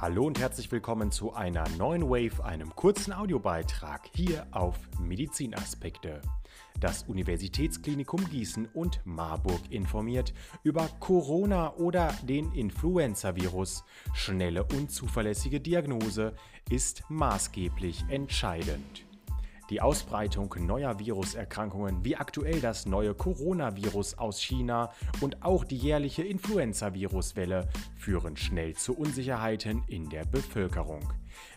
Hallo und herzlich willkommen zu einer neuen Wave, einem kurzen Audiobeitrag hier auf Medizinaspekte. Das Universitätsklinikum Gießen und Marburg informiert über Corona oder den Influenza-Virus. Schnelle und zuverlässige Diagnose ist maßgeblich entscheidend. Die Ausbreitung neuer Viruserkrankungen wie aktuell das neue Coronavirus aus China und auch die jährliche Influenza-Viruswelle führen schnell zu Unsicherheiten in der Bevölkerung.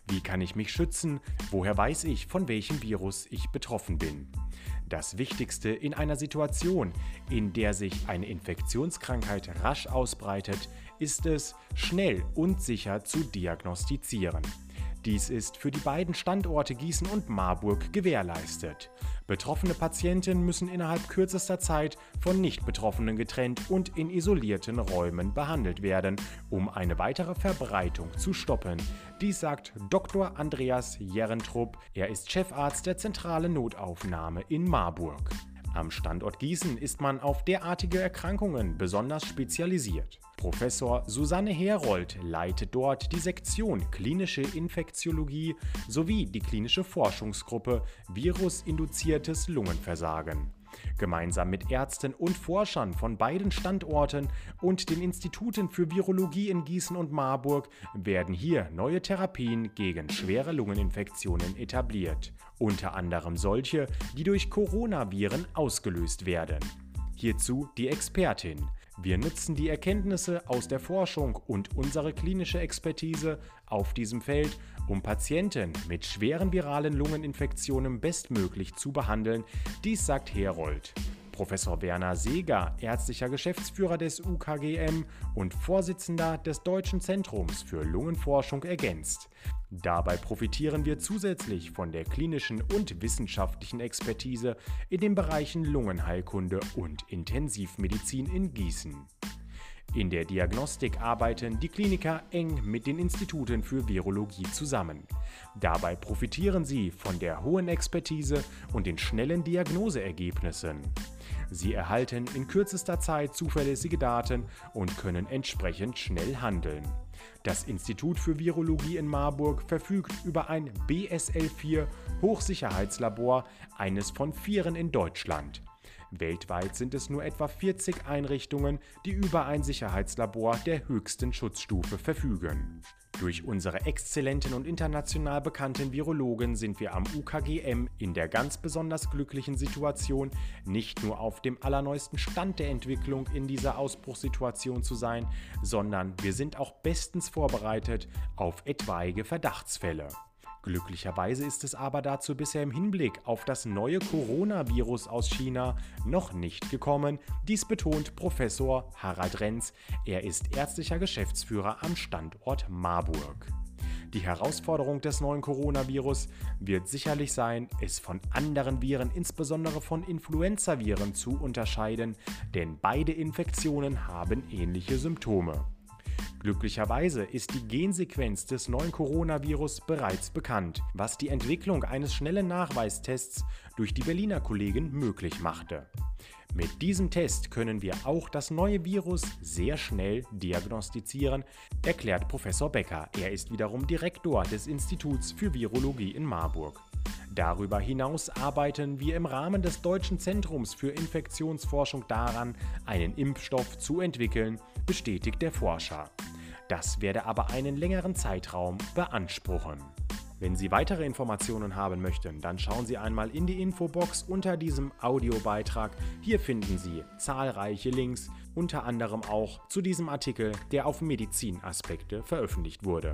Wie kann ich mich schützen? Woher weiß ich, von welchem Virus ich betroffen bin? Das Wichtigste in einer Situation, in der sich eine Infektionskrankheit rasch ausbreitet, ist es, schnell und sicher zu diagnostizieren. Dies ist für die beiden Standorte Gießen und Marburg gewährleistet. Betroffene Patienten müssen innerhalb kürzester Zeit von Nicht-Betroffenen getrennt und in isolierten Räumen behandelt werden, um eine weitere Verbreitung zu stoppen. Dies sagt Dr. Andreas Jerentrup. Er ist Chefarzt der zentralen Notaufnahme in Marburg. Am Standort Gießen ist man auf derartige Erkrankungen besonders spezialisiert. Professor Susanne Herold leitet dort die Sektion Klinische Infektiologie sowie die klinische Forschungsgruppe Virusinduziertes Lungenversagen. Gemeinsam mit Ärzten und Forschern von beiden Standorten und den Instituten für Virologie in Gießen und Marburg werden hier neue Therapien gegen schwere Lungeninfektionen etabliert, unter anderem solche, die durch Coronaviren ausgelöst werden. Hierzu die Expertin. Wir nutzen die Erkenntnisse aus der Forschung und unsere klinische Expertise auf diesem Feld, um Patienten mit schweren viralen Lungeninfektionen bestmöglich zu behandeln. Dies sagt Herold. Professor Werner Seeger, ärztlicher Geschäftsführer des UKGM und Vorsitzender des Deutschen Zentrums für Lungenforschung, ergänzt. Dabei profitieren wir zusätzlich von der klinischen und wissenschaftlichen Expertise in den Bereichen Lungenheilkunde und Intensivmedizin in Gießen. In der Diagnostik arbeiten die Kliniker eng mit den Instituten für Virologie zusammen. Dabei profitieren sie von der hohen Expertise und den schnellen Diagnoseergebnissen. Sie erhalten in kürzester Zeit zuverlässige Daten und können entsprechend schnell handeln. Das Institut für Virologie in Marburg verfügt über ein BSL-4 Hochsicherheitslabor, eines von vieren in Deutschland. Weltweit sind es nur etwa 40 Einrichtungen, die über ein Sicherheitslabor der höchsten Schutzstufe verfügen. Durch unsere exzellenten und international bekannten Virologen sind wir am UKGM in der ganz besonders glücklichen Situation, nicht nur auf dem allerneuesten Stand der Entwicklung in dieser Ausbruchssituation zu sein, sondern wir sind auch bestens vorbereitet auf etwaige Verdachtsfälle. Glücklicherweise ist es aber dazu bisher im Hinblick auf das neue Coronavirus aus China noch nicht gekommen. Dies betont Professor Harald Renz. Er ist ärztlicher Geschäftsführer am Standort Marburg. Die Herausforderung des neuen Coronavirus wird sicherlich sein, es von anderen Viren, insbesondere von Influenzaviren, zu unterscheiden, denn beide Infektionen haben ähnliche Symptome. Glücklicherweise ist die Gensequenz des neuen Coronavirus bereits bekannt, was die Entwicklung eines schnellen Nachweistests durch die Berliner Kollegen möglich machte. Mit diesem Test können wir auch das neue Virus sehr schnell diagnostizieren, erklärt Professor Becker. Er ist wiederum Direktor des Instituts für Virologie in Marburg. Darüber hinaus arbeiten wir im Rahmen des Deutschen Zentrums für Infektionsforschung daran, einen Impfstoff zu entwickeln, bestätigt der Forscher. Das werde aber einen längeren Zeitraum beanspruchen. Wenn Sie weitere Informationen haben möchten, dann schauen Sie einmal in die Infobox unter diesem Audiobeitrag. Hier finden Sie zahlreiche Links, unter anderem auch zu diesem Artikel, der auf Medizinaspekte veröffentlicht wurde.